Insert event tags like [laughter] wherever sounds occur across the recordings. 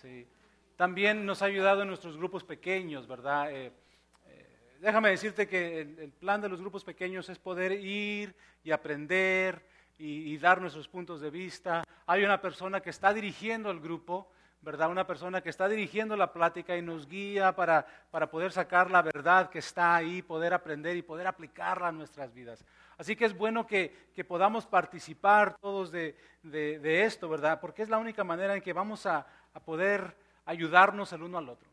Sí. También nos ha ayudado en nuestros grupos pequeños, ¿verdad? Eh, eh, déjame decirte que el, plan de los grupos pequeños es poder ir y aprender y, dar nuestros puntos de vista. Hay una persona que está dirigiendo el grupo ¿verdad? Una persona que está dirigiendo la plática y nos guía para, para, poder sacar la verdad que está ahí, poder aprender y poder aplicarla a nuestras vidas. Así que es bueno que, que podamos participar todos de, de, esto, ¿verdad? Porque es la única manera en que vamos a, a poder ayudarnos el uno al otro.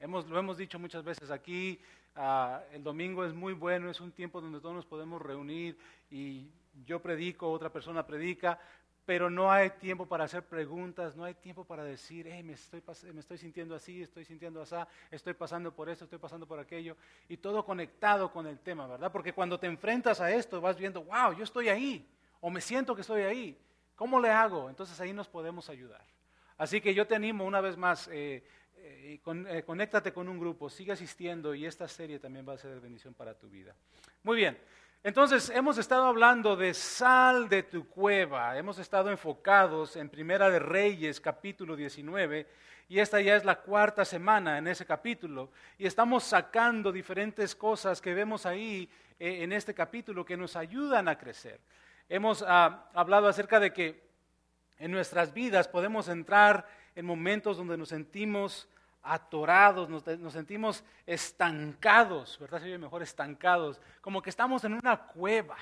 Hemos, lo hemos dicho muchas veces aquí, uh, el domingo es muy bueno, es un tiempo donde todos nos podemos reunir y yo predico, otra persona predica, pero no hay tiempo para hacer preguntas, no hay tiempo para decir, hey, me, estoy, me estoy sintiendo así, estoy sintiendo así, estoy pasando por esto, estoy pasando por aquello, y todo conectado con el tema, ¿verdad? Porque cuando te enfrentas a esto vas viendo, wow, yo estoy ahí, o me siento que estoy ahí, ¿cómo le hago? Entonces ahí nos podemos ayudar. Así que yo te animo una vez más, eh, eh, eh, conéctate con un grupo, sigue asistiendo y esta serie también va a ser de bendición para tu vida. Muy bien. Entonces, hemos estado hablando de sal de tu cueva, hemos estado enfocados en Primera de Reyes, capítulo 19, y esta ya es la cuarta semana en ese capítulo, y estamos sacando diferentes cosas que vemos ahí eh, en este capítulo que nos ayudan a crecer. Hemos ah, hablado acerca de que en nuestras vidas podemos entrar en momentos donde nos sentimos atorados, nos, sentimos estancados, ¿verdad? Se oye mejor estancados, como que estamos en una cueva,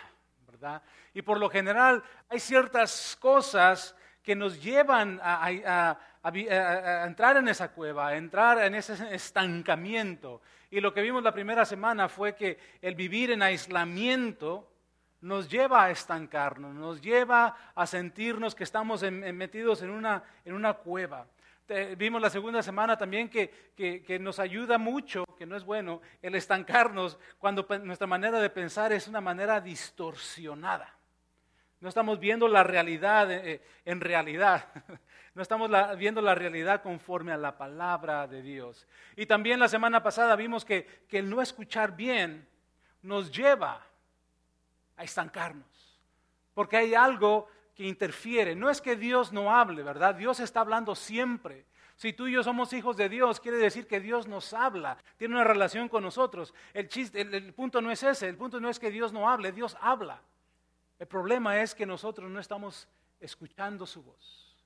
¿verdad? Y por lo general hay ciertas cosas que nos llevan a, entrar en esa cueva, a entrar en ese estancamiento. Y lo que vimos la primera semana fue que el vivir en aislamiento nos lleva a estancarnos, nos lleva a sentirnos que estamos metidos en una, en una cueva vimos la segunda semana también que, nos ayuda mucho, que no es bueno, el estancarnos cuando nuestra manera de pensar es una manera distorsionada. No estamos viendo la realidad eh, eh, en realidad. [laughs] No estamos viendo la realidad conforme a la palabra de Dios. Y también la semana pasada vimos que, que el no escuchar bien nos lleva a estancarnos. Porque hay algo que interfiere. No es que Dios no hable, ¿verdad? Dios está hablando siempre. Si tú y yo somos hijos de Dios, quiere decir que Dios nos habla, tiene una relación con nosotros. El, chiste, el, punto no es ese, el punto no es que Dios no hable, Dios habla. El problema es que nosotros no estamos escuchando su voz.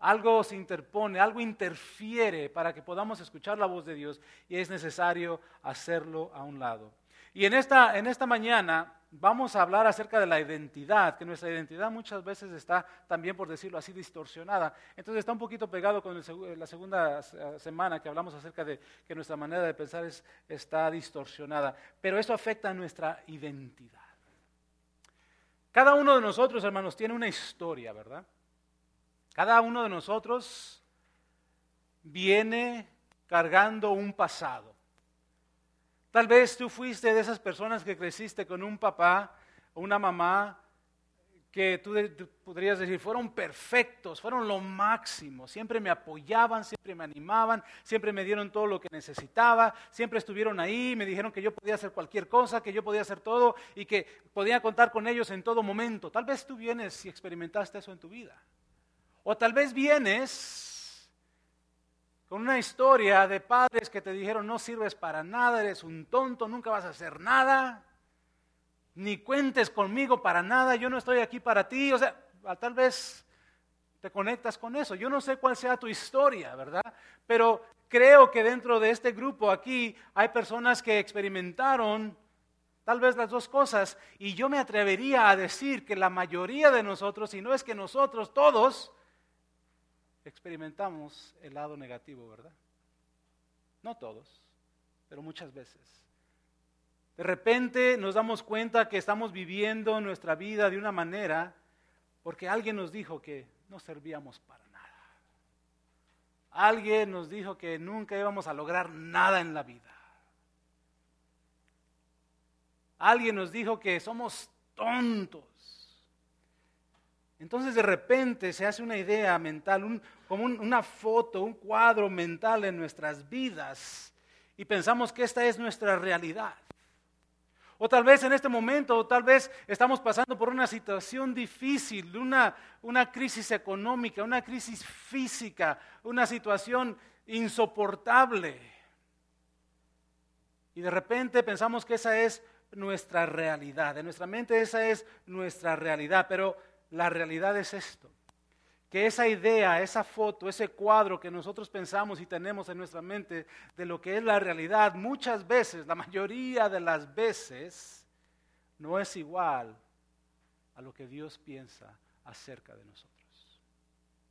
Algo se interpone, algo interfiere para que podamos escuchar la voz de Dios y es necesario hacerlo a un lado. Y en esta, en esta mañana vamos a hablar acerca de la identidad, que nuestra identidad muchas veces está también, por decirlo así, distorsionada. Entonces está un poquito pegado con la segunda semana que hablamos acerca de que nuestra manera de pensar está distorsionada. Pero eso afecta a nuestra identidad. Cada uno de nosotros, hermanos, tiene una historia, ¿verdad? Cada uno de nosotros viene cargando un pasado. Tal vez tú fuiste de esas personas que creciste con un papá o una mamá que tú, podrías decir fueron perfectos, fueron lo máximo, siempre me apoyaban, siempre me animaban, siempre me dieron todo lo que necesitaba, siempre estuvieron ahí, me dijeron que yo podía hacer cualquier cosa, que yo podía hacer todo y que podía contar con ellos en todo momento. Tal vez tú vienes y experimentaste eso en tu vida. O tal vez vienes con una historia de padres que te dijeron no sirves para nada, eres un tonto, nunca vas a hacer nada, ni cuentes conmigo para nada, yo no estoy aquí para ti. O sea, tal vez te conectas con eso. Yo no sé cuál sea tu historia, ¿verdad? Pero creo que dentro de este grupo aquí hay personas que experimentaron tal vez las dos cosas y yo me atrevería a decir que la mayoría de nosotros, si no es que nosotros todos, experimentamos el lado negativo, ¿verdad? No todos, pero muchas veces. De repente nos damos cuenta que estamos viviendo nuestra vida de una manera porque alguien nos dijo que no servíamos para nada. Alguien nos dijo que nunca íbamos a lograr nada en la vida. Alguien nos dijo que somos tontos. Entonces de repente se hace una idea mental, como una foto, un cuadro mental en nuestras vidas y pensamos que esta es nuestra realidad. O tal vez en este momento, o tal vez estamos pasando por una situación difícil, una, una crisis económica, una crisis física, una situación insoportable. Y de repente pensamos que esa es nuestra realidad. En nuestra mente esa es nuestra realidad, pero la realidad es esto. Que esa idea, esa foto, ese cuadro que nosotros pensamos y tenemos en nuestra mente de lo que es la realidad, muchas veces, la mayoría de las veces, no es igual a lo que Dios piensa acerca de nosotros.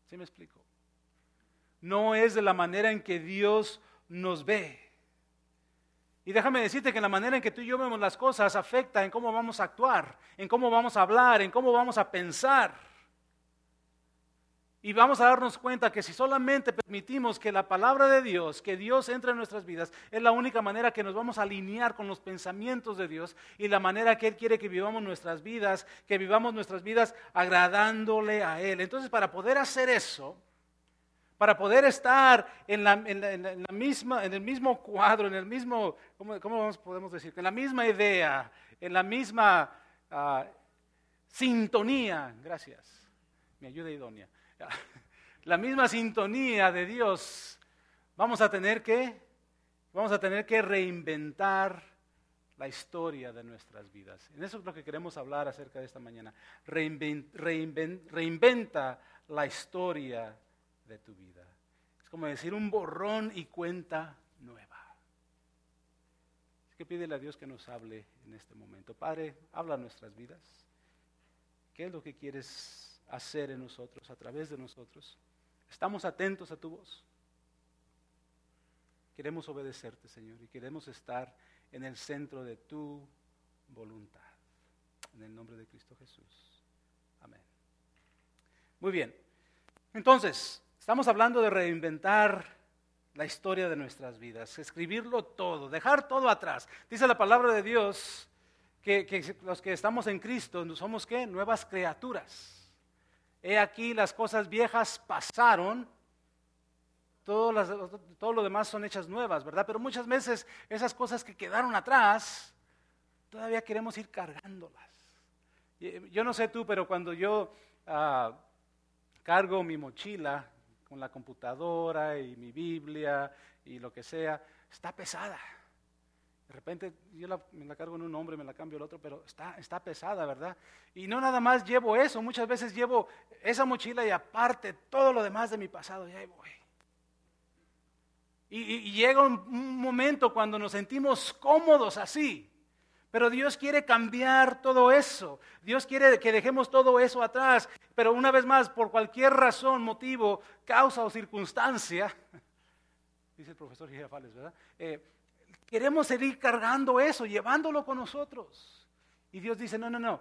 ¿Sí me explico? No es de la manera en que Dios nos ve. Y déjame decirte que la manera en que tú y yo vemos las cosas afecta en cómo vamos a actuar, en cómo vamos a hablar, en cómo vamos a pensar. Y vamos a darnos cuenta que si solamente permitimos que la palabra de Dios, que Dios entre en nuestras vidas, es la única manera que nos vamos a alinear con los pensamientos de Dios y la manera que Él quiere que vivamos nuestras vidas, que vivamos nuestras vidas agradándole a Él. Entonces, para poder hacer eso, para poder estar en, la, misma, en el mismo cuadro, en el mismo, ¿cómo, podemos decir? En la misma idea, en la misma ah, sintonía, gracias, mi ayuda idónea, [laughs] la misma sintonía de Dios, vamos a tener que, vamos a tener que reinventar la historia de nuestras vidas. En eso es lo que queremos hablar acerca de esta mañana. reinventa la historia de tu vida. Es como decir un borrón y cuenta nueva. Es que pídele a Dios que nos hable en este momento. Padre, habla nuestras vidas. ¿Qué es lo que quieres hacer en nosotros, a través de nosotros? ¿Estamos atentos a tu voz? Queremos obedecerte, Señor, y queremos estar en el centro de tu voluntad. En el nombre de Cristo Jesús. Amén. Muy bien. Entonces, Estamos hablando de reinventar la historia de nuestras vidas, escribirlo todo, dejar todo atrás. Dice la palabra de Dios que, los que estamos en Cristo somos qué? Nuevas criaturas. He aquí las cosas viejas pasaron, todo, todo lo demás son hechas nuevas, ¿verdad? Pero muchas veces esas cosas que quedaron atrás, todavía queremos ir cargándolas. Yo no sé tú, pero cuando yo ah, cargo mi mochila, con la computadora y mi Biblia y lo que sea, está pesada. De repente yo me la cargo en un hombre, me la cambio el otro, pero está, está pesada, ¿verdad? Y no nada más llevo eso, muchas veces llevo esa mochila y aparte todo lo demás de mi pasado, y ahí voy. y llega un momento cuando nos sentimos cómodos así, pero Dios quiere cambiar todo eso. Dios quiere que dejemos todo eso atrás. Pero una vez más, por cualquier razón, motivo, causa o circunstancia, [laughs] dice el profesor Girafales, ¿verdad? Eh, queremos seguir cargando eso, llevándolo con nosotros. Y Dios dice, no, no, no,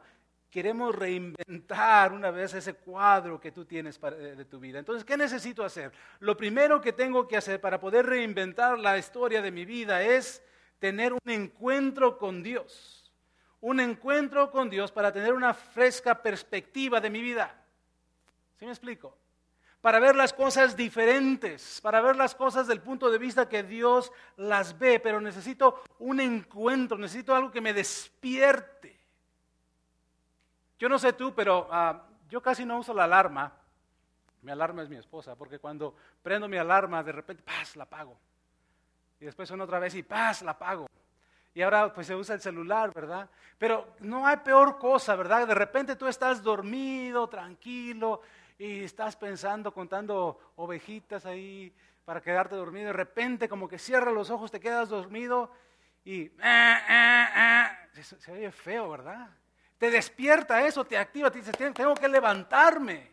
queremos reinventar una vez ese cuadro que tú tienes eh, de tu vida. Entonces, ¿qué necesito hacer? Lo primero que tengo que hacer para poder reinventar la historia de mi vida es tener un encuentro con Dios. Un encuentro con Dios para tener una fresca perspectiva de mi vida. ¿Sí me explico? Para ver las cosas diferentes, para ver las cosas del punto de vista que Dios las ve, pero necesito un encuentro, necesito algo que me despierte. Yo no sé tú, pero ah, yo casi no uso la alarma. Mi alarma es mi esposa, porque cuando prendo mi alarma, de repente, ¡paz! la apago y después una otra vez y paz, la apago. Y ahora pues se usa el celular, ¿verdad? Pero no hay peor cosa, ¿verdad? De repente tú estás dormido, tranquilo, y estás pensando, contando ovejitas ahí para quedarte dormido. De repente como que cierras los ojos, te quedas dormido y... Eh, eh, eh, se, se oye feo, ¿verdad? Te despierta eso, te activa, te dice, tengo que levantarme.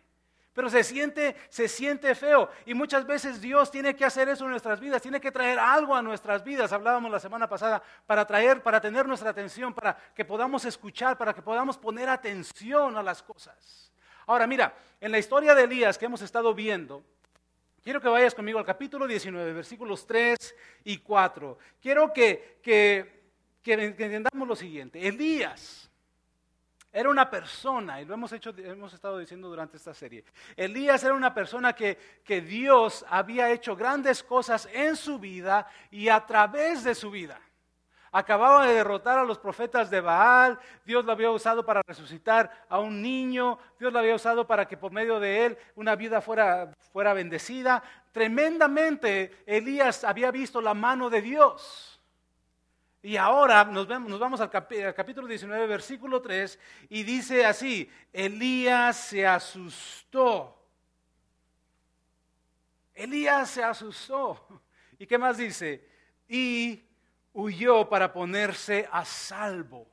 Pero se siente, se siente feo. Y muchas veces Dios tiene que hacer eso en nuestras vidas, tiene que traer algo a nuestras vidas. Hablábamos la semana pasada para traer, para tener nuestra atención, para que podamos escuchar, para que podamos poner atención a las cosas. Ahora mira, en la historia de Elías que hemos estado viendo, quiero que vayas conmigo al capítulo 19, versículos 3 y 4. Quiero que, que, que entendamos lo siguiente. Elías era una persona, y lo hemos, hecho, hemos estado diciendo durante esta serie. Elías era una persona que, que Dios había hecho grandes cosas en su vida y a través de su vida. Acababa de derrotar a los profetas de Baal, Dios lo había usado para resucitar a un niño, Dios lo había usado para que por medio de él una vida fuera, fuera bendecida. Tremendamente Elías había visto la mano de Dios. Y ahora nos, vamos al, al capítulo 19, versículo 3, y dice así, Elías se asustó. Elías se asustó. ¿Y qué más dice? Y huyó para ponerse a salvo.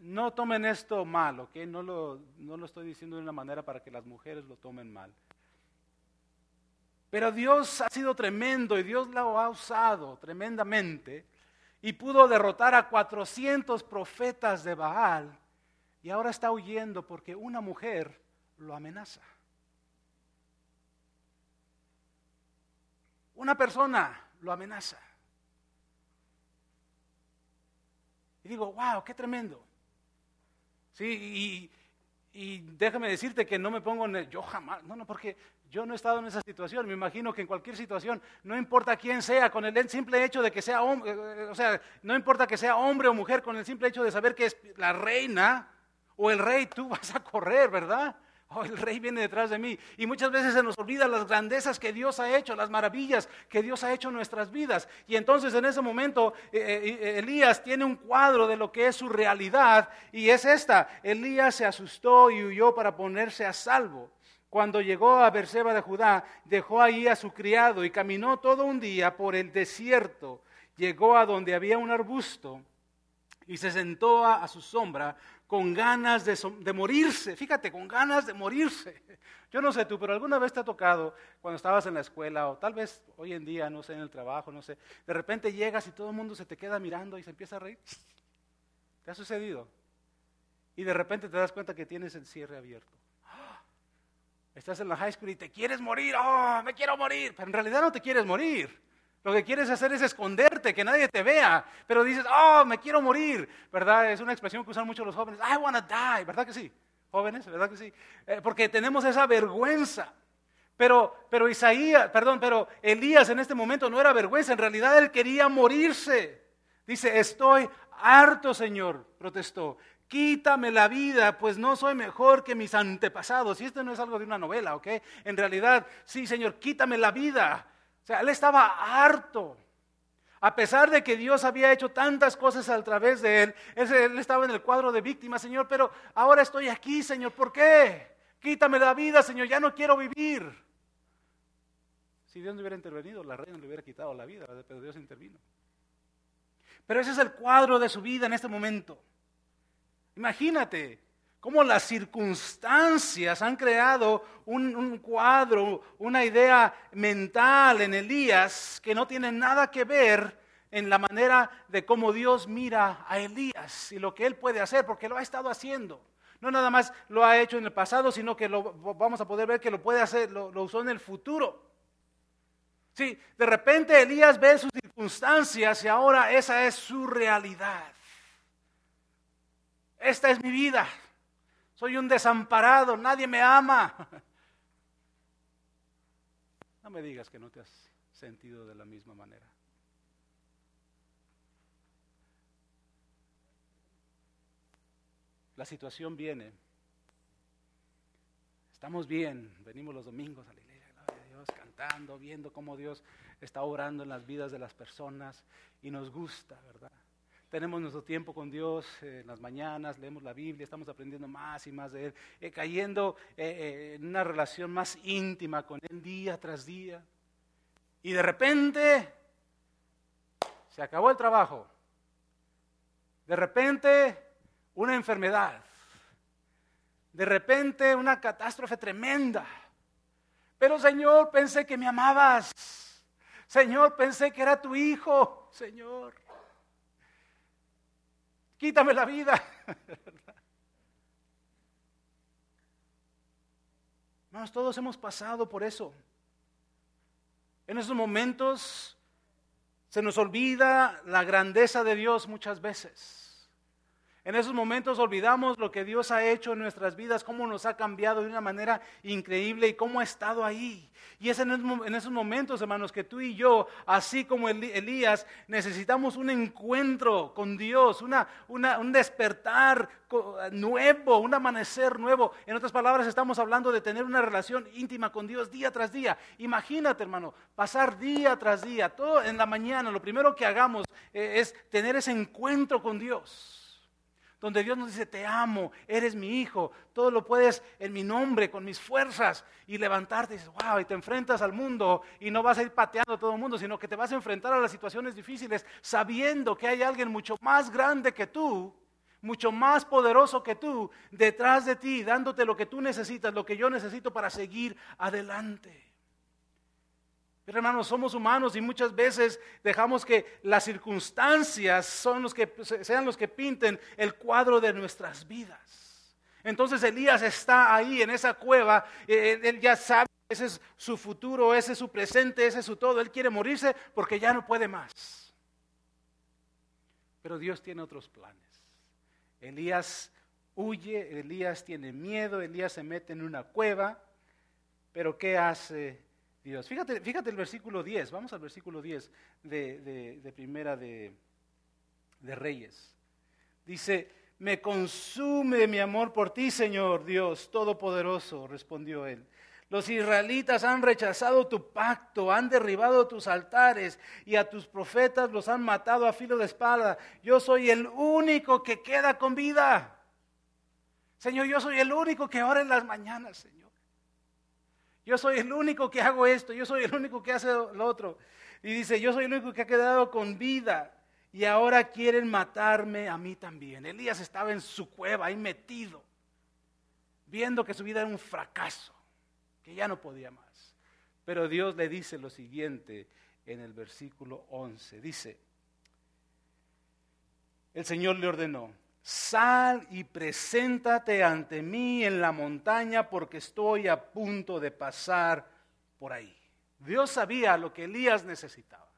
No tomen esto mal, ¿ok? No lo, no lo estoy diciendo de una manera para que las mujeres lo tomen mal. Pero Dios ha sido tremendo y Dios lo ha usado tremendamente y pudo derrotar a 400 profetas de Baal y ahora está huyendo porque una mujer lo amenaza. Una persona lo amenaza. Y digo, wow, qué tremendo. Sí, y, y déjame decirte que no me pongo en el, yo jamás, no, no, porque yo no he estado en esa situación. Me imagino que en cualquier situación, no importa quién sea, con el simple hecho de que sea hombre, eh, o sea, no importa que sea hombre o mujer, con el simple hecho de saber que es la reina o el rey, tú [laughs] vas a correr, ¿verdad? Oh, el rey viene detrás de mí. Y muchas veces se nos olvida las grandezas que Dios ha hecho, las maravillas que Dios ha hecho en nuestras vidas. Y entonces en ese momento eh, eh, Elías tiene un cuadro de lo que es su realidad y es esta. Elías se asustó y huyó para ponerse a salvo. Cuando llegó a Berseba de Judá, dejó ahí a su criado y caminó todo un día por el desierto. Llegó a donde había un arbusto y se sentó a su sombra con ganas de, morirse, fíjate, con ganas de morirse. Yo no sé tú, pero alguna vez te ha tocado cuando estabas en la escuela o tal vez hoy en día, no sé, en el trabajo, no sé, de repente llegas y todo el mundo se te queda mirando y se empieza a reír. ¿Te ha sucedido? Y de repente te das cuenta que tienes el cierre abierto. Estás en la high school y te quieres morir, oh, me quiero morir, pero en realidad no te quieres morir. Lo que quieres hacer es esconderte, que nadie te vea. Pero dices, oh, me quiero morir. ¿Verdad? Es una expresión que usan mucho los jóvenes. I want to die. ¿Verdad que sí? Jóvenes, ¿verdad que sí? Eh, porque tenemos esa vergüenza. Pero, pero Isaías, perdón, pero Elías en este momento no era vergüenza. En realidad él quería morirse. Dice, estoy harto, Señor, protestó. Quítame la vida, pues no soy mejor que mis antepasados. Y esto no es algo de una novela, ¿ok? En realidad, sí, Señor, quítame la vida o sea, él estaba harto. A pesar de que Dios había hecho tantas cosas a través de él, él estaba en el cuadro de víctima, Señor, pero ahora estoy aquí, Señor, ¿por qué? Quítame la vida, Señor, ya no quiero vivir. Si Dios no hubiera intervenido, la reina le hubiera quitado la vida, pero Dios intervino. Pero ese es el cuadro de su vida en este momento. Imagínate, cómo las circunstancias han creado un, cuadro, una idea mental en Elías que no tiene nada que ver en la manera de cómo Dios mira a Elías y lo que él puede hacer, porque lo ha estado haciendo. No nada más lo ha hecho en el pasado, sino que lo, vamos a poder ver que lo puede hacer, lo, lo usó en el futuro. Sí, de repente Elías ve sus circunstancias y ahora esa es su realidad. Esta es mi vida. Soy un desamparado, nadie me ama. [laughs] No me digas que no te has sentido de la misma manera. La situación viene. Estamos bien, venimos los domingos a la iglesia, gloria a Dios, cantando, viendo cómo Dios está obrando en las vidas de las personas y nos gusta, ¿verdad? Tenemos nuestro tiempo con Dios en las mañanas, leemos la Biblia, estamos aprendiendo más y más de Él, eh, cayendo eh, eh, en una relación más íntima con Él día tras día. Y de repente se acabó el trabajo. De repente una enfermedad. De repente una catástrofe tremenda. Pero Señor, pensé que me amabas. Señor, pensé que era tu hijo. Señor quítame la vida. [laughs] Hermanos, todos hemos pasado por eso. En esos momentos se nos olvida la grandeza de Dios muchas veces. En esos momentos olvidamos lo que Dios ha hecho en nuestras vidas, cómo nos ha cambiado de una manera increíble y cómo ha estado ahí. Y es en esos momentos, hermanos, que tú y yo, así como Elías, necesitamos un encuentro con Dios, una, un despertar nuevo, un amanecer nuevo. En otras palabras, estamos hablando de tener una relación íntima con Dios día tras día. Imagínate, hermano, pasar día tras día, todo en la mañana, lo primero que hagamos eh, es tener ese encuentro con Dios donde Dios nos dice, te amo, eres mi hijo, todo lo puedes en mi nombre, con mis fuerzas, y levantarte y dices, wow, y te enfrentas al mundo y no vas a ir pateando a todo el mundo, sino que te vas a enfrentar a las situaciones difíciles sabiendo que hay alguien mucho más grande que tú, mucho más poderoso que tú, detrás de ti, dándote lo que tú necesitas, lo que yo necesito para seguir adelante. Pero hermanos, somos humanos y muchas veces dejamos que las circunstancias sean los que pinten el cuadro de nuestras vidas. Entonces Elías está ahí en esa cueva, eh, él ya sabe, ese es su futuro, ese es su presente, ese es su todo, él quiere morirse porque ya no puede más. Pero Dios tiene otros planes. Elías huye, Elías tiene miedo, Elías se mete en una cueva, pero ¿qué hace Dios. Fíjate, fíjate el versículo 10, vamos al versículo 10 de, de Primera de, de Reyes. Dice, me consume mi amor por ti, Señor Dios Todopoderoso, respondió él. Los israelitas han rechazado tu pacto, han derribado tus altares y a tus profetas los han matado a filo de espada. Yo soy el único que queda con vida. Señor, yo soy el único que ora en las mañanas, Señor. Yo soy el único que hago esto, yo soy el único que hace lo otro. Y dice, yo soy el único que ha quedado con vida y ahora quieren matarme a mí también. Elías estaba en su cueva ahí metido, viendo que su vida era un fracaso, que ya no podía más. Pero Dios le dice lo siguiente en el versículo 11. Dice, el Señor le ordenó, sal y preséntate ante mí en la montaña porque estoy a punto de pasar por ahí. Dios sabía lo que Elías necesitaba.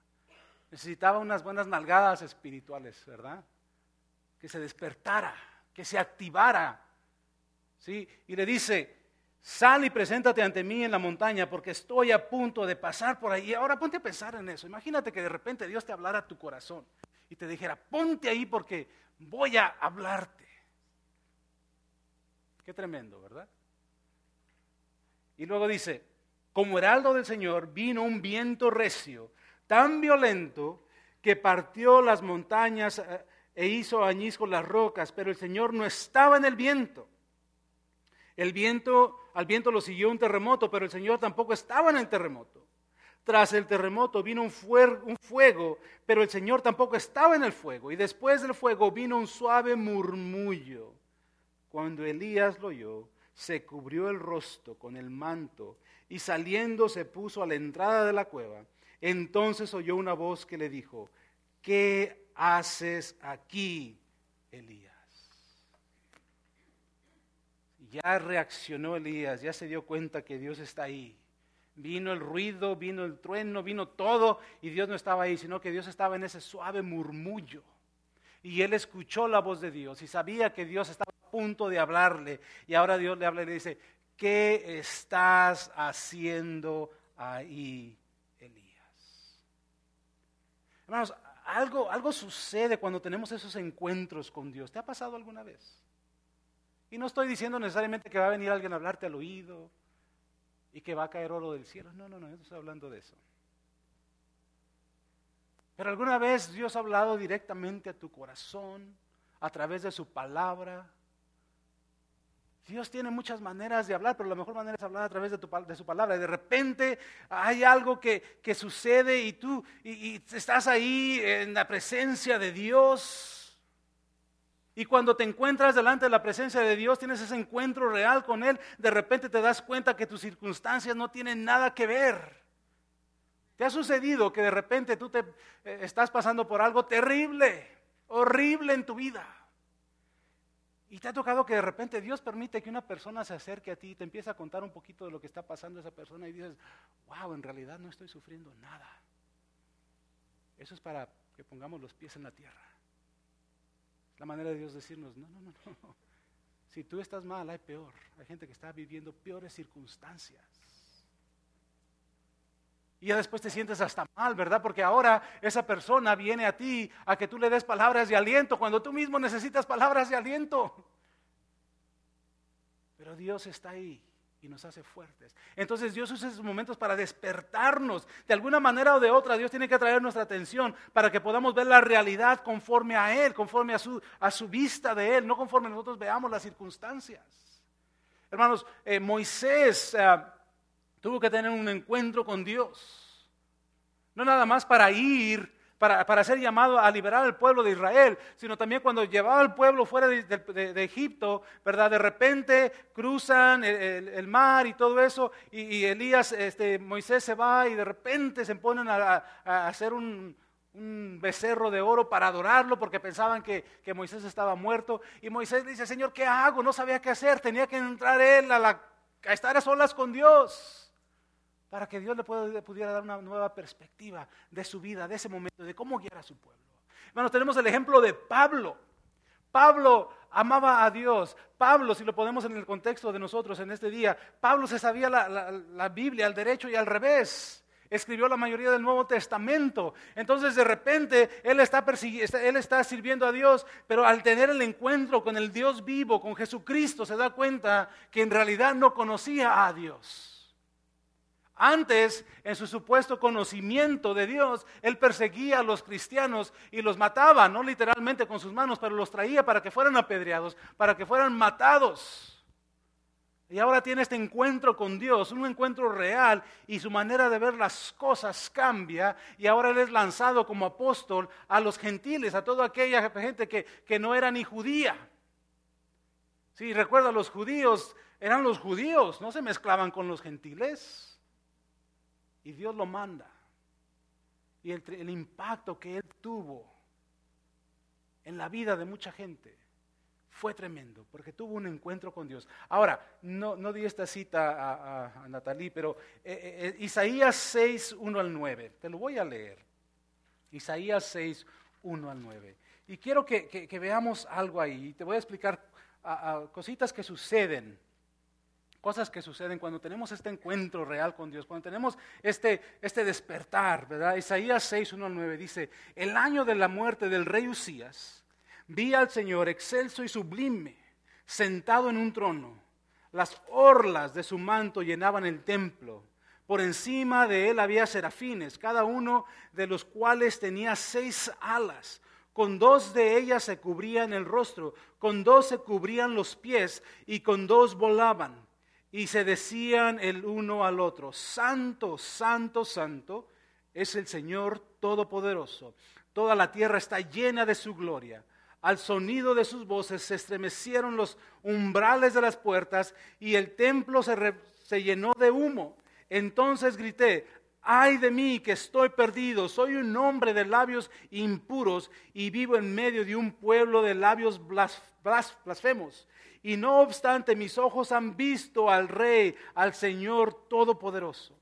Necesitaba unas buenas nalgadas espirituales, ¿verdad? Que se despertara, que se activara. ¿Sí? Y le dice, sal y preséntate ante mí en la montaña porque estoy a punto de pasar por ahí. Ahora ponte a pensar en eso. Imagínate que de repente Dios te hablara a tu corazón y te dijera, ponte ahí porque voy a hablarte. Qué tremendo, ¿verdad? Y luego dice, como heraldo del Señor vino un viento recio, tan violento que partió las montañas eh, e hizo añisco las rocas, pero el Señor no estaba en el viento. El viento, al viento lo siguió un terremoto, pero el Señor tampoco estaba en el terremoto. Tras el terremoto vino un, fuego, pero el Señor tampoco estaba en el fuego. Y después del fuego vino un suave murmullo. Cuando Elías lo oyó, se cubrió el rostro con el manto y saliendo se puso a la entrada de la cueva. Entonces oyó una voz que le dijo, ¿qué haces aquí, Elías? Ya reaccionó Elías, ya se dio cuenta que Dios está ahí. Vino el ruido, vino el trueno, vino todo y Dios no estaba ahí, sino que Dios estaba en ese suave murmullo. Y él escuchó la voz de Dios y sabía que Dios estaba a punto de hablarle. Y ahora Dios le habla y le dice, ¿qué estás haciendo ahí, Elías? Hermanos, algo, algo sucede cuando tenemos esos encuentros con Dios. ¿Te ha pasado alguna vez? Y no estoy diciendo necesariamente que va a venir alguien a hablarte al oído y que va a caer oro del cielo. No, no, no, no estoy hablando de eso. Pero alguna vez Dios ha hablado directamente a tu corazón a través de su palabra. Dios tiene muchas maneras de hablar, pero la mejor manera es hablar a través de, su palabra. Y de repente hay algo que, sucede y tú y estás ahí en la presencia de Dios y cuando te encuentras delante de la presencia de Dios, tienes ese encuentro real con Él, de repente te das cuenta que tus circunstancias no tienen nada que ver. ¿Te ha sucedido que de repente tú te eh, estás pasando por algo terrible, horrible en tu vida? Y te ha tocado que de repente Dios permite que una persona se acerque a ti y te empiece a contar un poquito de lo que está pasando a esa persona y dices, wow, en realidad no estoy sufriendo nada. Eso es para que pongamos los pies en la tierra. La manera de Dios decirnos, no, no, no, no. Si tú estás mal, hay peor. Hay gente que está viviendo peores circunstancias. Y ya después te sientes hasta mal, ¿verdad? Porque ahora esa persona viene a ti a que tú le des palabras de aliento cuando tú mismo necesitas palabras de aliento. Pero Dios está ahí y nos hace fuertes. Entonces Dios usa esos momentos para despertarnos. De alguna manera o de otra, Dios tiene que atraer nuestra atención para que podamos ver la realidad conforme a Él, conforme a su, a su vista de Él, no conforme nosotros veamos las circunstancias. Hermanos, eh, Moisés eh, tuvo que tener un encuentro con Dios. No nada más para ir para, ser llamado a liberar al pueblo de Israel, sino también cuando llevaba al pueblo fuera de, Egipto, ¿verdad? De repente cruzan el, mar y todo eso, y, Elías, este, Moisés se va y de repente se ponen a, hacer un, becerro de oro para adorarlo porque pensaban que, que, Moisés estaba muerto. Y Moisés dice, Señor, ¿qué hago? No sabía qué hacer, tenía que entrar él a, estar a solas con Dios para que Dios le pudiera dar una nueva perspectiva de su vida, de ese momento, de cómo guiar a su pueblo. Bueno, tenemos el ejemplo de Pablo. Pablo amaba a Dios. Pablo, si lo ponemos en el contexto de nosotros en este día, Pablo se sabía la, Biblia al derecho y al revés. Escribió la mayoría del Nuevo Testamento. Entonces de repente él está, él está sirviendo a Dios, pero al tener el encuentro con el Dios vivo, con Jesucristo, se da cuenta que en realidad no conocía a Dios. Antes, en su supuesto conocimiento de Dios, él perseguía a los cristianos y los mataba, no literalmente con sus manos, pero los traía para que fueran apedreados, para que fueran matados. Y ahora tiene este encuentro con Dios, un encuentro real, y su manera de ver las cosas cambia, y ahora él es lanzado como apóstol a los gentiles, a toda aquella gente que, que no era ni judía. Si sí, recuerda, los judíos eran los judíos, no se mezclaban con los gentiles. Y Dios lo manda. Y el, impacto que Él tuvo en la vida de mucha gente fue tremendo, porque tuvo un encuentro con Dios. Ahora, no, no di esta cita a, a, pero eh, eh, eh, Isaías 6, 1 al 9, te lo voy a leer. Isaías 6, 1 al 9. Y quiero que, veamos algo ahí. Te voy a explicar cositas que suceden cosas que suceden cuando tenemos este encuentro real con Dios, cuando tenemos este, este despertar, ¿verdad? Isaías 6, 1 al 9 dice, el año de la muerte del rey Usías, vi al Señor excelso y sublime, sentado en un trono. Las orlas de su manto llenaban el templo. Por encima de él había serafines, cada uno de los cuales tenía seis alas. Con dos de ellas se cubrían el rostro, con dos se cubrían los pies y con dos volaban y se decían el uno al otro, Santo, Santo, Santo es el Señor Todopoderoso. Toda la tierra está llena de su gloria. Al sonido de sus voces se estremecieron los umbrales de las puertas y el templo se, se llenó de humo. Entonces grité, ay de mí que estoy perdido, soy un hombre de labios impuros y vivo en medio de un pueblo de labios blasfemos. Y no obstante, mis ojos han visto al Rey, al Señor Todopoderoso.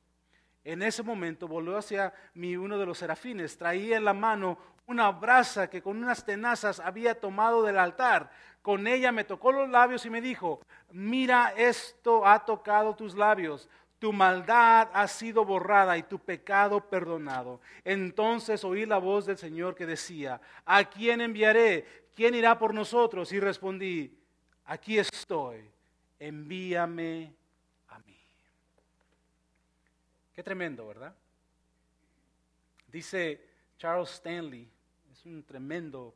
En ese momento volvió hacia mí uno de los serafines, traía en la mano una brasa que con unas tenazas había tomado del altar. Con ella me tocó los labios y me dijo, mira, esto ha tocado tus labios, tu maldad ha sido borrada y tu pecado perdonado. Entonces oí la voz del Señor que decía, ¿a quién enviaré? ¿Quién irá por nosotros? Y respondí, aquí estoy, envíame a mí. Qué tremendo, ¿verdad? Dice Charles Stanley, es un tremendo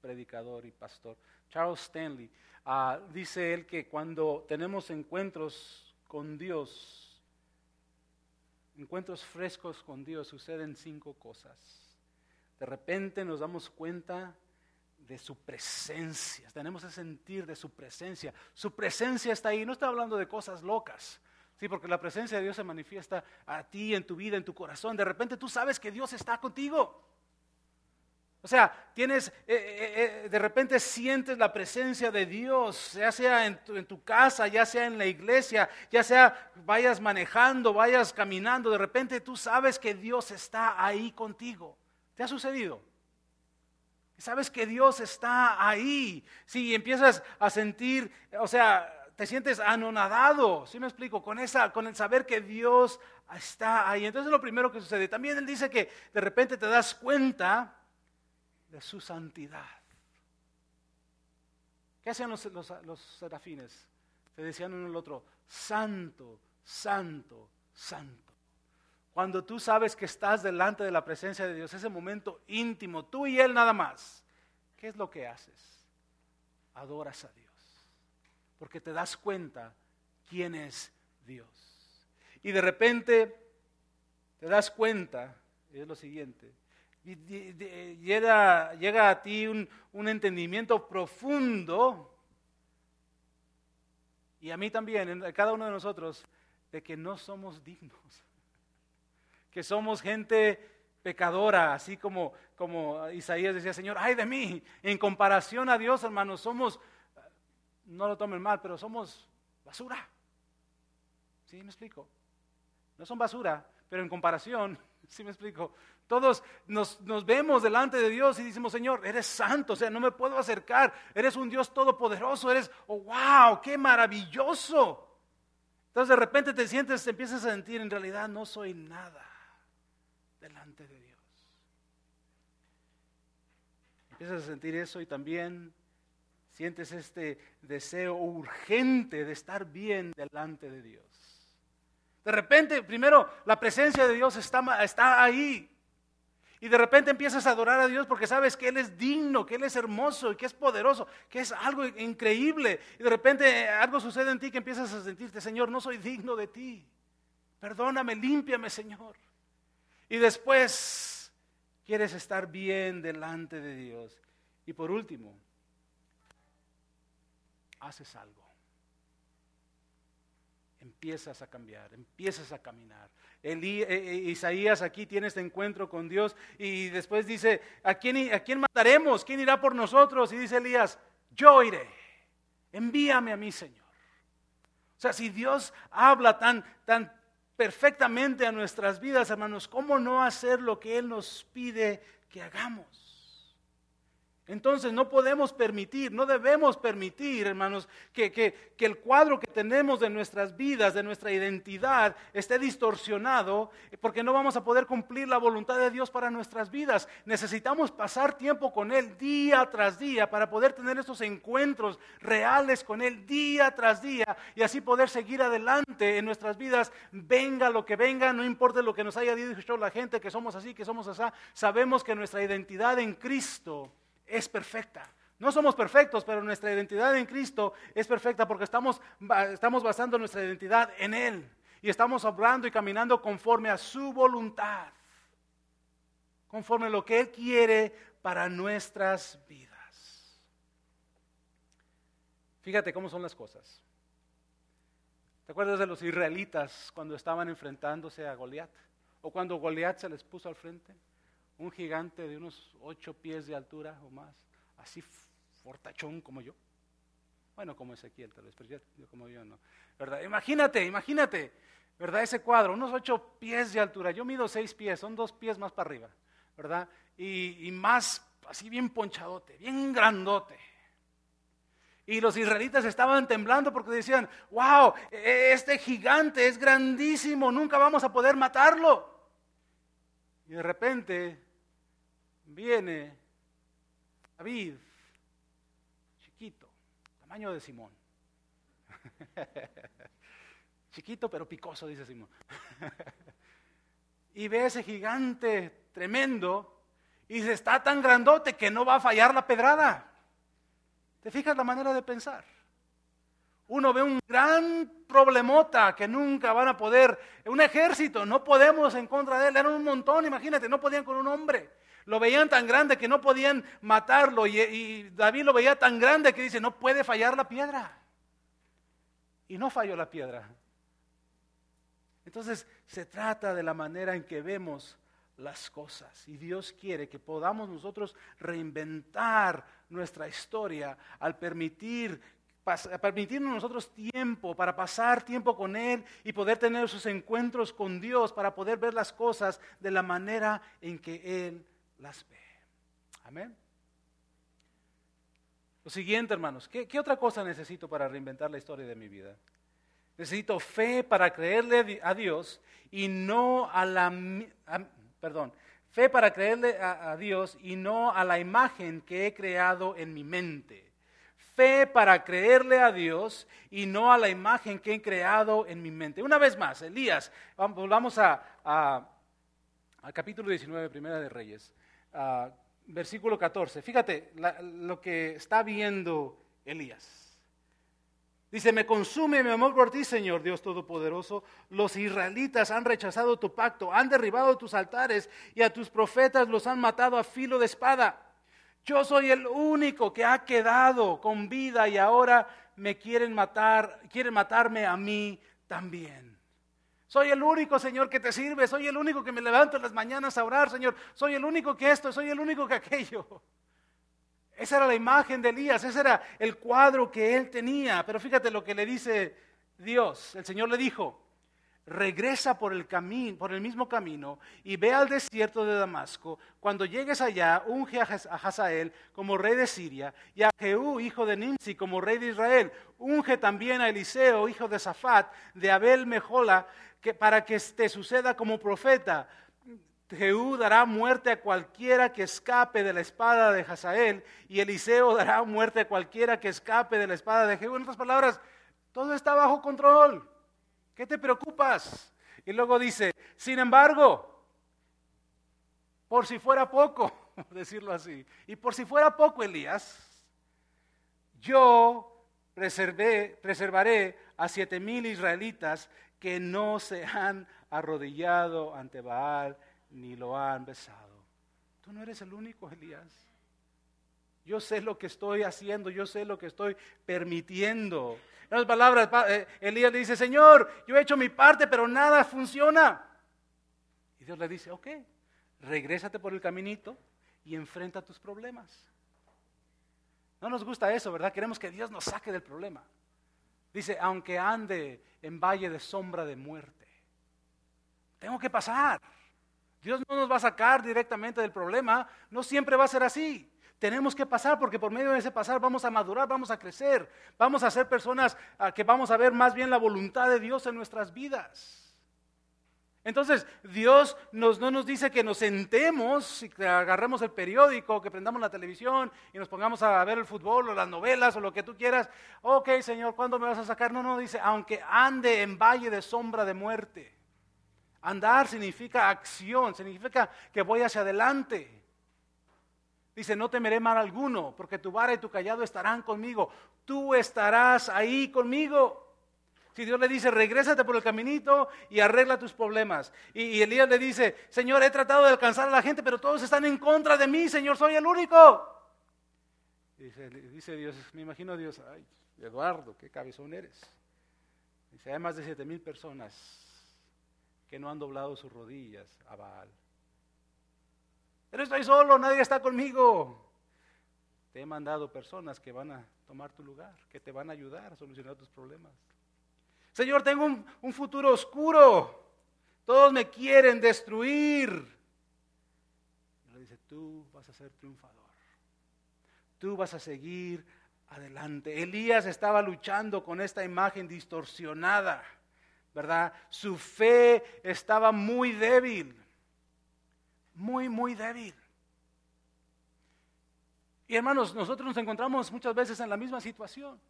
predicador y pastor. Charles Stanley, ah, dice él que cuando tenemos encuentros con Dios, encuentros frescos con Dios, suceden cinco cosas. De repente nos damos cuenta de su presencia. Tenemos que sentir de su presencia. Su presencia está ahí. No estoy hablando de cosas locas. Sí, porque la presencia de Dios se manifiesta a ti, en tu vida, en tu corazón. De repente tú sabes que Dios está contigo. O sea, tienes, eh, eh, eh, de repente sientes la presencia de Dios, ya sea en tu, en tu, casa, ya sea en la iglesia, ya sea vayas manejando, vayas caminando, de repente tú sabes que Dios está ahí contigo. ¿Te ha sucedido? Sabes que Dios está ahí. Sí, empiezas a sentir, o sea, te sientes anonadado, ¿sí me explico? Con, esa, con el saber que Dios está ahí. Entonces es lo primero que sucede. También Él dice que de repente te das cuenta de su santidad. ¿Qué hacían los, los serafines? Se decían uno al otro, santo, santo, santo. Cuando tú sabes que estás delante de la presencia de Dios, ese momento íntimo, tú y Él nada más, ¿qué es lo que haces? Adoras a Dios. Porque te das cuenta quién es Dios. Y de repente te das cuenta, es lo siguiente, llega, llega a ti un, un entendimiento profundo y a mí también, en cada uno de nosotros, de que no somos dignos, que somos gente pecadora, así como, como Isaías decía, Señor, ay de mí, en comparación a Dios, hermanos, somos, no lo tomen mal, pero somos basura. ¿Sí me explico? No son basura, pero en comparación, [laughs] ¿sí me explico? Todos nos, vemos delante de Dios y decimos, Señor, eres santo, o sea, no me puedo acercar, eres un Dios todopoderoso, eres, oh, wow, qué maravilloso. Entonces de repente te sientes, te empiezas a sentir, en realidad no soy nada delante de Dios. Empiezas a sentir eso y también sientes este deseo urgente de estar bien delante de Dios. De repente, primero, la presencia de Dios está, está ahí. Y de repente empiezas a adorar a Dios porque sabes que Él es digno, que Él es hermoso y que es poderoso, que es algo increíble. Y de repente algo sucede en ti que empiezas a sentirte, Señor, no soy digno de ti. Perdóname, límpiame, Señor. Y después quieres estar bien delante de Dios. Y por último, haces algo empiezas a cambiar, empiezas a caminar. Eh, eh, Isaías aquí tiene este encuentro con Dios y después dice, ¿a quién, ¿a quién mandaremos? ¿Quién irá por nosotros? Y dice Elías, yo iré, envíame a mí, Señor. O sea, si Dios habla tan, tan perfectamente a nuestras vidas, hermanos, ¿cómo no hacer lo que Él nos pide que hagamos? Entonces no podemos permitir, no debemos permitir, hermanos, que, el cuadro que tenemos de nuestras vidas, de nuestra identidad, esté distorsionado, porque no vamos a poder cumplir la voluntad de Dios para nuestras vidas. Necesitamos pasar tiempo con Él día tras día para poder tener estos encuentros reales con Él día tras día y así poder seguir adelante en nuestras vidas, venga lo que venga, no importa lo que nos haya dicho la gente, que somos así, que somos así, sabemos que nuestra identidad en Cristo es perfecta. No somos perfectos, pero nuestra identidad en Cristo es perfecta porque estamos, estamos basando nuestra identidad en Él. Y estamos hablando y caminando conforme a su voluntad. Conforme a lo que Él quiere para nuestras vidas. Fíjate cómo son las cosas. ¿Te acuerdas de los israelitas cuando estaban enfrentándose a Goliat? O cuando Goliat se les puso al frente un gigante de unos ocho pies de altura o más, así fortachón como yo. Bueno, como Ezequiel tal vez, pero yo, como yo no. ¿Verdad? Imagínate, imagínate, ¿verdad? Ese cuadro, unos ocho pies de altura. Yo mido seis pies, son dos pies más para arriba, ¿verdad? Y, y más, así bien ponchadote, bien grandote. Y los israelitas estaban temblando porque decían, wow, e, este gigante es grandísimo, nunca vamos a poder matarlo. Y de repente viene David, chiquito, tamaño de Simón. [laughs] Chiquito pero picoso, dice Simón. [laughs] y ve ese gigante tremendo y dice, está tan grandote que no va a fallar la pedrada. ¿Te fijas la manera de pensar? uno ve un gran problemota que nunca van a poder, un ejército, no podemos en contra de él, eran un montón, imagínate, no podían con un hombre. Lo veían tan grande que no podían matarlo y, David lo veía tan grande que dice, no puede fallar la piedra. Y no falló la piedra. Entonces se trata de la manera en que vemos las cosas. Y Dios quiere que podamos nosotros reinventar nuestra historia al permitir permitirnos nosotros tiempo para pasar tiempo con Él y poder tener esos encuentros con Dios, para poder ver las cosas de la manera en que Él las ve. Amén. Lo siguiente, hermanos, ¿qué, otra cosa necesito para reinventar la historia de mi vida? Necesito fe para creerle a Dios y no a la, perdón, fe para creerle a, Dios y no a la imagen que he creado en mi mente. Fe para creerle a Dios y no a la imagen que he creado en mi mente. Una vez más, Elías, vamos a, capítulo 19, Primera de Reyes versículo 14. Fíjate lo que está viendo Elías. Dice, me consume mi amor por ti, Señor Dios Todopoderoso. Los israelitas han rechazado tu pacto, han derribado tus altares y a tus profetas los han matado a filo de espada. Yo soy el único que ha quedado con vida y ahora me quieren matar, quieren matarme a mí también. Soy el único, Señor, que te sirve. Soy el único que me levanto en las mañanas a orar, Señor. Soy el único que esto, soy el único que aquello. Esa era la imagen de Elías, ese era el cuadro que él tenía. Pero fíjate lo que le dice Dios. El Señor le dijo, regresa por el mismo camino y ve al desierto de Damasco. Cuando llegues allá, unge a Hazael como rey de Siria y a Jehú, hijo de Nimsi, como rey de Israel. Unge también a Eliseo, hijo de Safat, de Abel Mejola, para que te suceda como profeta. Jehú dará muerte a cualquiera que escape de la espada de Hazael y Eliseo dará muerte a cualquiera que escape de la espada de Jehú. En otras palabras, todo está bajo control. ¿Qué te preocupas? Y luego dice, sin embargo, por si fuera poco, [laughs] decirlo así, y por si fuera poco, Elías, yo preservé, preservaré a siete mil israelitas que no se han arrodillado ante Baal ni lo han besado. Tú no eres el único, Elías. Yo sé lo que estoy haciendo, yo sé lo que estoy permitiendo. En otras palabras, eh, Elías le dice, Señor, yo he hecho mi parte, pero nada funciona. Y Dios le dice, ok, regrésate por el caminito y enfrenta tus problemas. No nos gusta eso, ¿verdad? Queremos que Dios nos saque del problema. Dice, aunque ande en valle de sombra de muerte, tengo que pasar. Dios no nos va a sacar directamente del problema, no siempre va a ser así. Tenemos que pasar porque por medio de ese pasar vamos a madurar, vamos a crecer, vamos a ser personas ah, que vamos a ver más bien la voluntad de Dios en nuestras vidas. Entonces, Dios no nos dice que nos sentemos y que agarremos el periódico, que prendamos la televisión y nos pongamos a ver el fútbol o las novelas o lo que tú quieras. Ok, Señor, ¿cuándo me vas a sacar? No, no, dice, aunque ande en valle de sombra de muerte. Andar significa acción, significa que voy hacia adelante. Dice, no temeré mal alguno, porque tu vara y tu callado estarán conmigo. Tú estarás ahí conmigo. Si Dios le dice, regrésate por el caminito y arregla tus problemas. Y, Elías le dice, Señor, he tratado de alcanzar a la gente, pero todos están en contra de mí, Señor, soy el único. Dice, dice Dios, me imagino Dios, ay, Eduardo, qué cabezón eres. Dice, hay más de siete mil personas que no han doblado sus rodillas a Baal. Pero estoy solo, nadie está conmigo. Te he mandado personas que van a tomar tu lugar, que te van a ayudar a solucionar tus problemas. Señor, tengo un, futuro oscuro. Todos me quieren destruir. Y le dice, tú vas a ser triunfador. Tú vas a seguir adelante. Elías estaba luchando con esta imagen distorsionada, ¿verdad? Su fe estaba muy débil muy, muy débil. Y hermanos, nosotros nos encontramos muchas veces en la misma situación.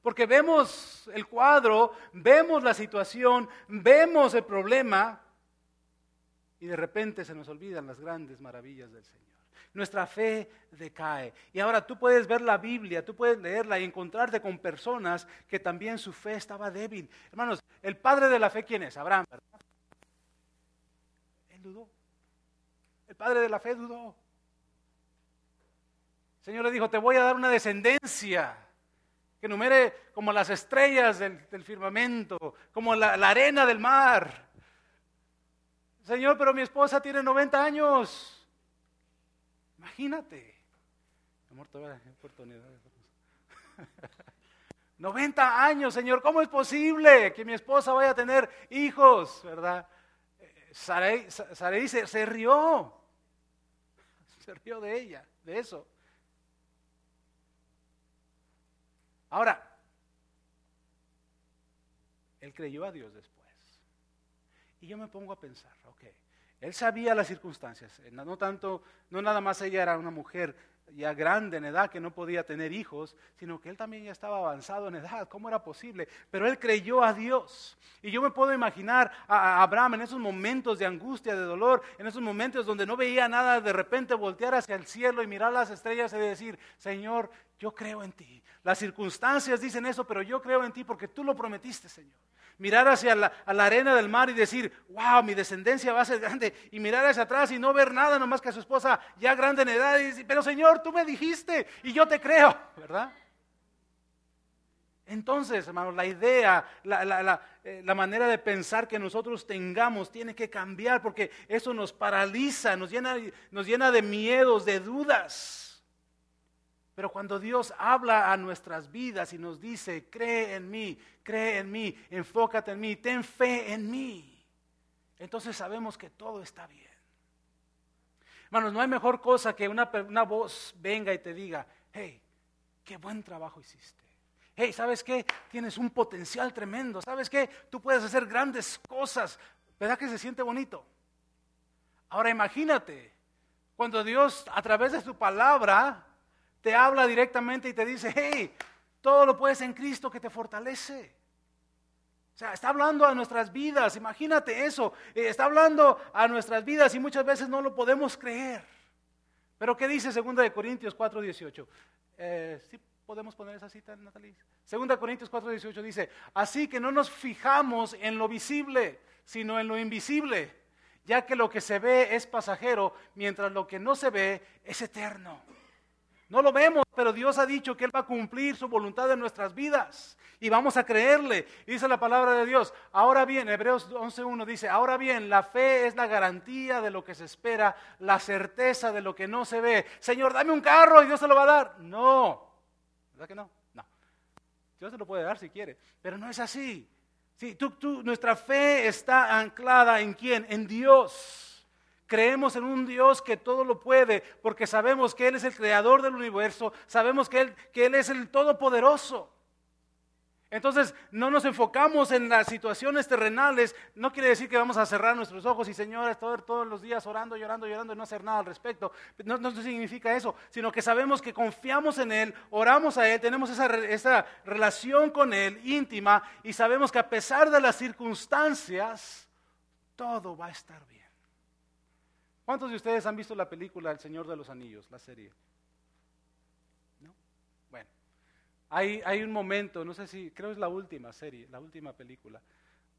Porque vemos el cuadro, vemos la situación, vemos el problema y de repente se nos olvidan las grandes maravillas del Señor. Nuestra fe decae. Y ahora tú puedes ver la Biblia, tú puedes leerla y encontrarte con personas que también su fe estaba débil. Hermanos, el padre de la fe, ¿quién es? Abraham, ¿verdad? Él dudó. El padre de la fe dudó. El Señor le dijo, te voy a dar una descendencia que numere como las estrellas del, firmamento, como la, arena del mar. Señor, pero mi esposa tiene 90 años. Imagínate. Amor, oportunidad. 90 [laughs] años, Señor, ¿cómo es posible que mi esposa vaya a tener hijos, verdad? Sarai, se, rió. Se rió de ella, de eso. Ahora, él creyó a Dios después. Y yo me pongo a pensar, ok, él sabía las circunstancias, eh, no tanto, no nada más ella era una mujer ya grande en edad que no podía tener hijos, sino que él también ya estaba avanzado en edad. ¿Cómo era posible? Pero él creyó a Dios. Y yo me puedo imaginar a Abraham en esos momentos de angustia, de dolor, en esos momentos donde no veía nada, de repente voltear hacia el cielo y mirar las estrellas y decir, Señor, yo creo en ti. Las circunstancias dicen eso, pero yo creo en ti porque tú lo prometiste, Señor mirar hacia la, arena del mar y decir, wow, mi descendencia va a ser grande, y mirar hacia atrás y no ver nada, nomás que a su esposa ya grande en edad, y decir, pero Señor, tú me dijiste y yo te creo, ¿verdad? Entonces, hermanos, la idea, la, eh, la, manera de pensar que nosotros tengamos tiene que cambiar porque eso nos paraliza, nos llena, nos llena de miedos, de dudas. Pero cuando Dios habla a nuestras vidas y nos dice, cree en mí, cree en mí, enfócate en mí, ten fe en mí, entonces sabemos que todo está bien. Hermanos, no hay mejor cosa que una, una voz venga y te diga, hey, qué buen trabajo hiciste. Hey, ¿sabes qué? Tienes un potencial tremendo. ¿Sabes qué? Tú puedes hacer grandes cosas. ¿Verdad que se siente bonito? Ahora imagínate, cuando Dios a través de su palabra te habla directamente y te dice, hey, todo lo puedes en Cristo que te fortalece. O sea, está hablando a nuestras vidas, imagínate eso, eh, está hablando a nuestras vidas y muchas veces no lo podemos creer. Pero ¿qué dice 2 de Corintios 4:18? Eh, ¿Sí podemos poner esa cita, Natalie? 2 Corintios 4:18 dice, así que no nos fijamos en lo visible, sino en lo invisible, ya que lo que se ve es pasajero, mientras lo que no se ve es eterno. No lo vemos, pero Dios ha dicho que Él va a cumplir su voluntad en nuestras vidas. Y vamos a creerle. dice la palabra de Dios. Ahora bien, Hebreos 11.1 dice, ahora bien, la fe es la garantía de lo que se espera, la certeza de lo que no se ve. Señor, dame un carro y Dios se lo va a dar. No. ¿Verdad que no? No. Dios se lo puede dar si quiere, pero no es así. Sí, tú, nuestra fe está anclada en quién? En Dios. Creemos en un Dios que todo lo puede, porque sabemos que Él es el creador del universo, sabemos que Él, es el todopoderoso. Entonces, no nos enfocamos en las situaciones terrenales. No quiere decir que vamos a cerrar nuestros ojos y, Señor, todos, todos los días orando, llorando, llorando y no hacer nada al respecto. No, no, significa eso, sino que sabemos que confiamos en Él, oramos a Él, tenemos esa, esa relación con Él íntima y sabemos que a pesar de las circunstancias, todo va a estar bien. ¿Cuántos de ustedes han visto la película El Señor de los Anillos, la serie? ¿No? Bueno, hay, hay un momento, no sé si, creo es la última serie, la última película,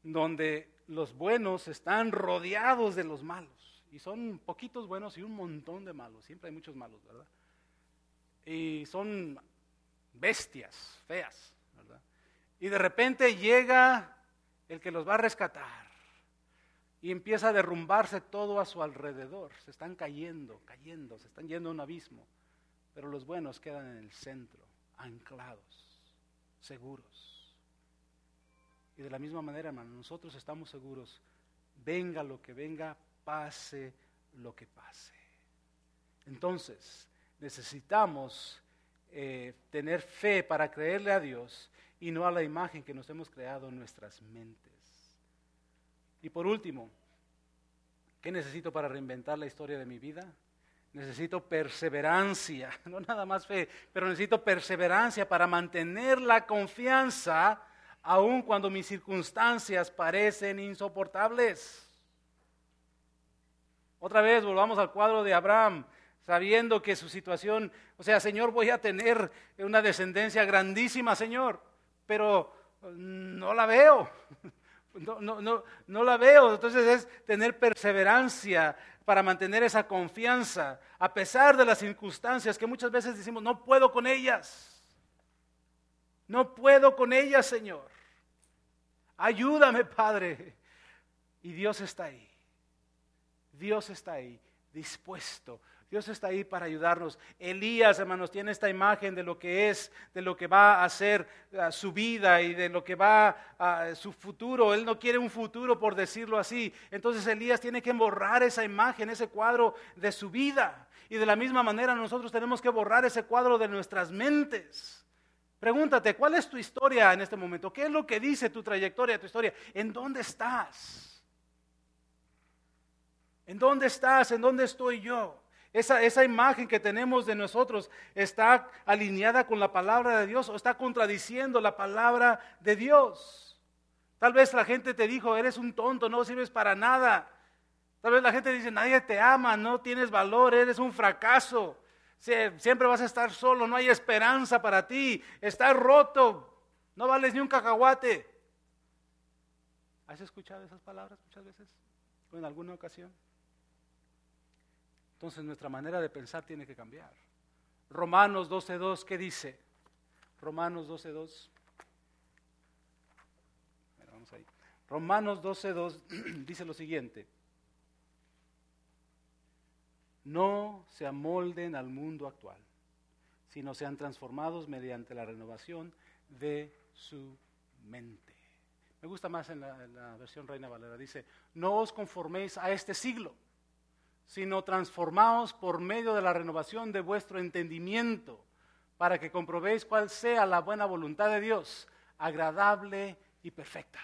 donde los buenos están rodeados de los malos. Y son poquitos buenos y un montón de malos. Siempre hay muchos malos, ¿verdad? Y son bestias feas, ¿verdad? Y de repente llega el que los va a rescatar y empieza a derrumbarse todo a su alrededor. Se están cayendo, cayendo, se están yendo a un abismo. Pero los buenos quedan en el centro, anclados, seguros. Y de la misma manera, hermano, nosotros estamos seguros, venga lo que venga, pase lo que pase. Entonces, necesitamos eh, tener fe para creerle a Dios y no a la imagen que nos hemos creado en nuestras mentes. Y por último, ¿qué necesito para reinventar la historia de mi vida? Necesito perseverancia, [laughs] no nada más fe, pero necesito perseverancia para mantener la confianza aun cuando mis circunstancias parecen insoportables. Otra vez volvamos al cuadro de Abraham, sabiendo que su situación, o sea, Señor, voy a tener una descendencia grandísima, Señor, pero no la veo. [laughs] No, no, no, no la veo. Entonces es tener perseverancia para mantener esa confianza, a pesar de las circunstancias que muchas veces decimos, no puedo con ellas. No puedo con ellas, Señor. Ayúdame, Padre. Y Dios está ahí. Dios está ahí, dispuesto Dios está ahí para ayudarnos. Elías, hermanos, tiene esta imagen de lo que es, de lo que va a ser ah, su vida y de lo que va a su futuro. Él no quiere un futuro, por decirlo así. Entonces Elías tiene que borrar esa imagen, ese cuadro de su vida. Y de la misma manera nosotros tenemos que borrar ese cuadro de nuestras mentes. Pregúntate, ¿cuál es tu historia en este momento? ¿Qué es lo que dice tu trayectoria, tu historia? ¿En dónde estás? ¿En dónde estás? ¿En dónde estoy yo? Esa, esa, imagen que tenemos de nosotros está alineada con la palabra de Dios o está contradiciendo la palabra de Dios. Tal vez la gente te dijo, eres un tonto, no sirves para nada. Tal vez la gente dice, nadie te ama, no tienes valor, eres un fracaso. Siempre vas a estar solo, no hay esperanza para ti, estás roto, no vales ni un cacahuate. ¿Has escuchado esas palabras muchas veces? ¿O en alguna ocasión? Entonces nuestra manera de pensar tiene que cambiar. Romanos 12.2, ¿qué dice? Romanos 12.2. Vamos ahí. Romanos 12.2 [clears throat] dice lo siguiente no se amolden al mundo actual, sino sean transformados mediante la renovación de su mente. Me gusta más en la, versión Reina Valera. Dice, no os conforméis a este siglo, sino transformaos por medio de la renovación de vuestro entendimiento, para que comprobéis cuál sea la buena voluntad de Dios, agradable y perfecta.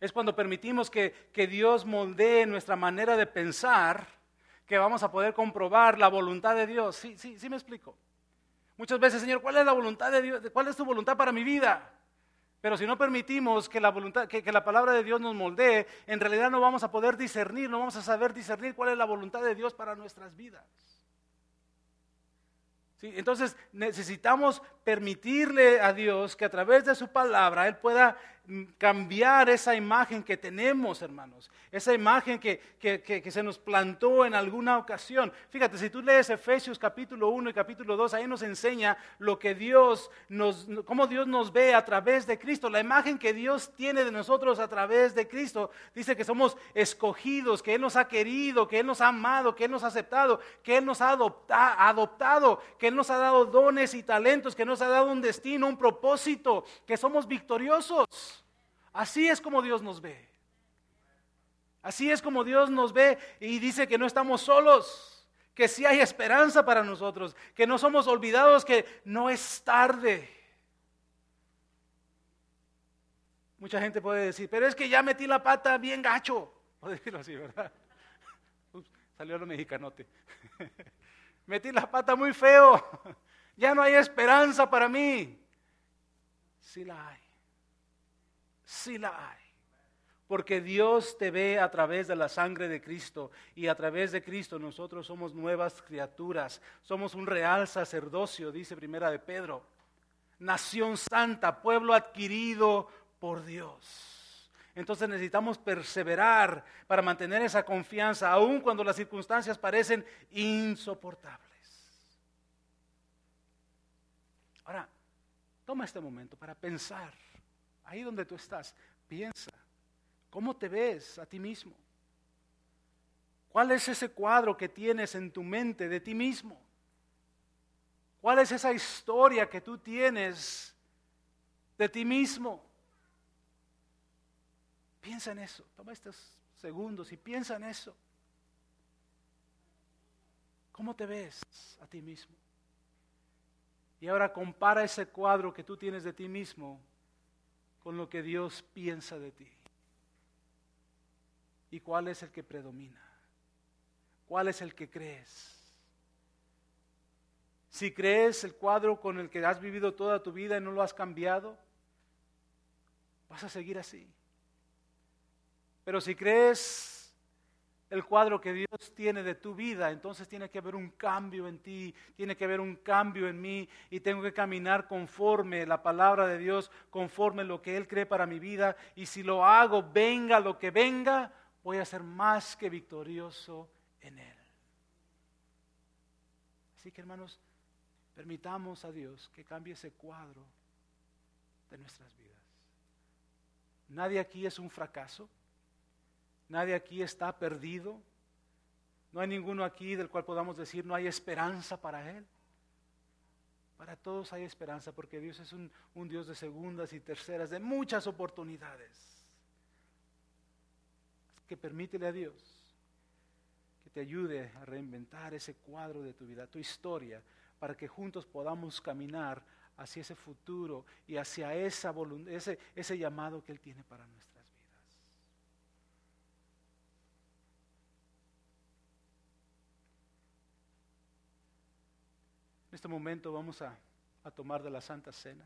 Es cuando permitimos que, que Dios moldee nuestra manera de pensar que vamos a poder comprobar la voluntad de Dios. Sí, sí, sí me explico. Muchas veces, Señor, ¿cuál es la voluntad de Dios? ¿Cuál es tu voluntad para mi vida? Pero si no permitimos que la, voluntad, que, que la palabra de Dios nos moldee, en realidad no vamos a poder discernir, no vamos a saber discernir cuál es la voluntad de Dios para nuestras vidas. ¿Sí? Entonces necesitamos permitirle a Dios que a través de su palabra Él pueda cambiar esa imagen que tenemos, hermanos, esa imagen que, se nos plantó en alguna ocasión. Fíjate, si tú lees Efesios capítulo 1 y capítulo 2, ahí nos enseña lo que Dios nos, cómo Dios nos ve a través de Cristo, la imagen que Dios tiene de nosotros a través de Cristo. Dice que somos escogidos, que Él nos ha querido, que Él nos ha amado, que Él nos ha aceptado, que Él nos ha adoptado, que Él nos ha dado dones y talentos, que nos ha dado un destino, un propósito, que somos victoriosos. Así es como Dios nos ve. Así es como Dios nos ve y dice que no estamos solos, que sí hay esperanza para nosotros, que no somos olvidados, que no es tarde. Mucha gente puede decir, pero es que ya metí la pata bien gacho. [laughs] Puedo decirlo así, ¿verdad? [laughs] salió lo mexicanote. [laughs] metí la pata muy feo. Ya no hay esperanza para mí. Sí la hay. Sí la hay. Porque Dios te ve a través de la sangre de Cristo y a través de Cristo nosotros somos nuevas criaturas. Somos un real sacerdocio, dice Primera de Pedro. Nación santa, pueblo adquirido por Dios. Entonces necesitamos perseverar para mantener esa confianza, aun cuando las circunstancias parecen insoportables. Ahora, toma este momento para pensar ahí donde tú estás, piensa, ¿cómo te ves a ti mismo? ¿Cuál es ese cuadro que tienes en tu mente de ti mismo? ¿Cuál es esa historia que tú tienes de ti mismo? Piensa en eso. Toma estos segundos y piensa en eso. ¿Cómo te ves a ti mismo? Y ahora compara ese cuadro que tú tienes de ti mismo con lo que Dios piensa de ti. ¿Y cuál es el que predomina? ¿Cuál es el que crees? Si crees el cuadro con el que has vivido toda tu vida y no lo has cambiado, vas a seguir así. Pero si crees el cuadro que Dios tiene de tu vida, entonces tiene que haber un cambio en ti, tiene que haber un cambio en mí y tengo que caminar conforme la palabra de Dios, conforme lo que Él cree para mi vida y si lo hago, venga lo que venga, voy a ser más que victorioso en Él. Así que hermanos, permitamos a Dios que cambie ese cuadro de nuestras vidas. Nadie aquí es un fracaso. Nadie aquí está perdido. No hay ninguno aquí del cual podamos decir no hay esperanza para él. Para todos hay esperanza porque Dios es un, Dios de segundas y terceras, de muchas oportunidades. Que permítele a Dios que te ayude a reinventar ese cuadro de tu vida, tu historia, para que juntos podamos caminar hacia ese futuro y hacia esa ese, ese llamado que Él tiene para nuestras vidas. En este momento vamos a, a tomar de la Santa Cena.